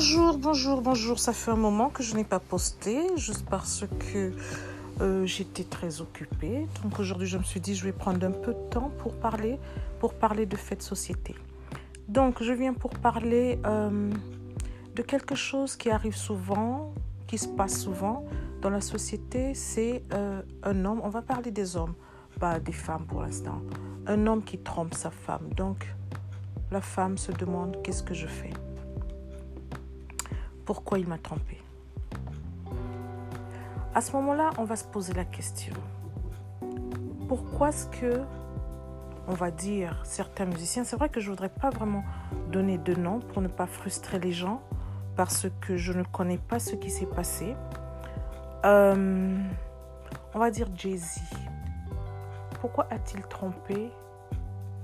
Bonjour, bonjour, bonjour. Ça fait un moment que je n'ai pas posté, juste parce que euh, j'étais très occupée. Donc aujourd'hui, je me suis dit, je vais prendre un peu de temps pour parler, pour parler de de société. Donc, je viens pour parler euh, de quelque chose qui arrive souvent, qui se passe souvent dans la société. C'est euh, un homme, on va parler des hommes, pas des femmes pour l'instant. Un homme qui trompe sa femme. Donc, la femme se demande qu'est-ce que je fais? Pourquoi il m'a trompé À ce moment-là, on va se poser la question. Pourquoi est-ce que, on va dire, certains musiciens, c'est vrai que je ne voudrais pas vraiment donner de nom pour ne pas frustrer les gens parce que je ne connais pas ce qui s'est passé. Euh, on va dire Jay-Z. Pourquoi a-t-il trompé?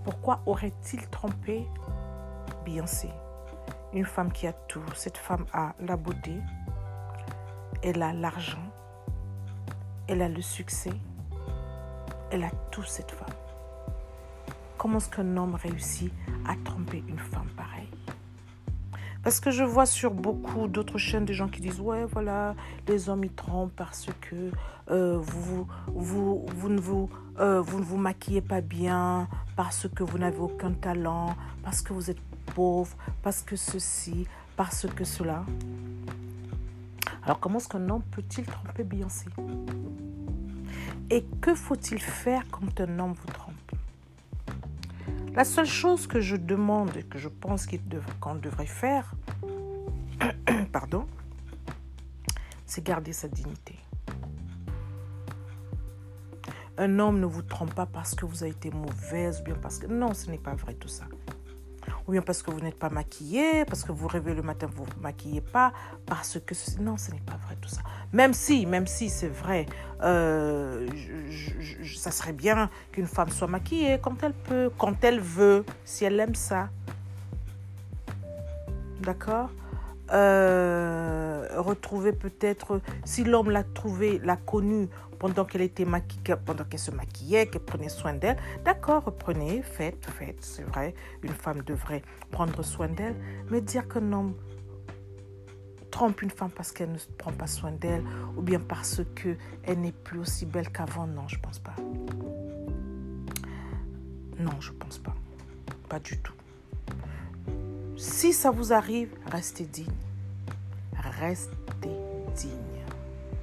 Pourquoi aurait-il trompé Beyoncé? Une femme qui a tout. Cette femme a la beauté, elle a l'argent, elle a le succès, elle a tout cette femme. Comment est-ce qu'un homme réussit à tromper une femme pareille? Parce que je vois sur beaucoup d'autres chaînes des gens qui disent ouais voilà les hommes ils trompent parce que euh, vous, ne vous, euh, vous ne vous maquillez pas bien, parce que vous n'avez aucun talent, parce que vous êtes pauvre, parce que ceci, parce que cela. Alors comment est-ce qu'un homme peut-il tromper Beyoncé? Et que faut-il faire quand un homme vous trompe? La seule chose que je demande et que je pense qu'on devrait faire, pardon, c'est garder sa dignité. Un homme ne vous trompe pas parce que vous avez été mauvaise ou bien parce que... Non, ce n'est pas vrai tout ça. Ou bien parce que vous n'êtes pas maquillée, parce que vous rêvez le matin, vous ne vous maquillez pas, parce que... Non, ce n'est pas vrai tout ça. Même si, même si c'est vrai, euh, ça serait bien qu'une femme soit maquillée quand elle peut, quand elle veut, si elle aime ça. D'accord? Euh, Retrouver peut-être, si l'homme l'a trouvé, l'a connue pendant qu'elle était maquillée, pendant qu'elle se maquillait, qu'elle prenait soin d'elle. D'accord, reprenez, faites, faites, c'est vrai, une femme devrait prendre soin d'elle, mais dire qu'un homme trompe une femme parce qu'elle ne prend pas soin d'elle ou bien parce qu'elle n'est plus aussi belle qu'avant. Non, je pense pas. Non, je pense pas. Pas du tout. Si ça vous arrive, restez digne. Restez digne.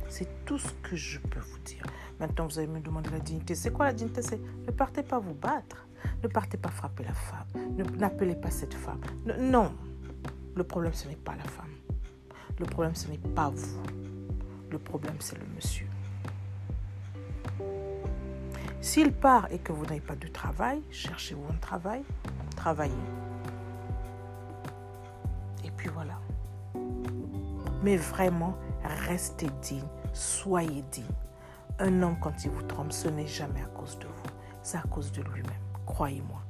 C'est tout ce que je peux vous dire. Maintenant, vous allez me demander la dignité. C'est quoi la dignité? C'est ne partez pas vous battre. Ne partez pas frapper la femme. N'appelez pas cette femme. non. Le problème, ce n'est pas la femme. Le problème, ce n'est pas vous. Le problème, c'est le monsieur. S'il part et que vous n'avez pas de travail, cherchez-vous un travail, travaillez. Et puis voilà. Mais vraiment, restez digne, soyez digne. Un homme, quand il vous trompe, ce n'est jamais à cause de vous, c'est à cause de lui-même. Croyez-moi.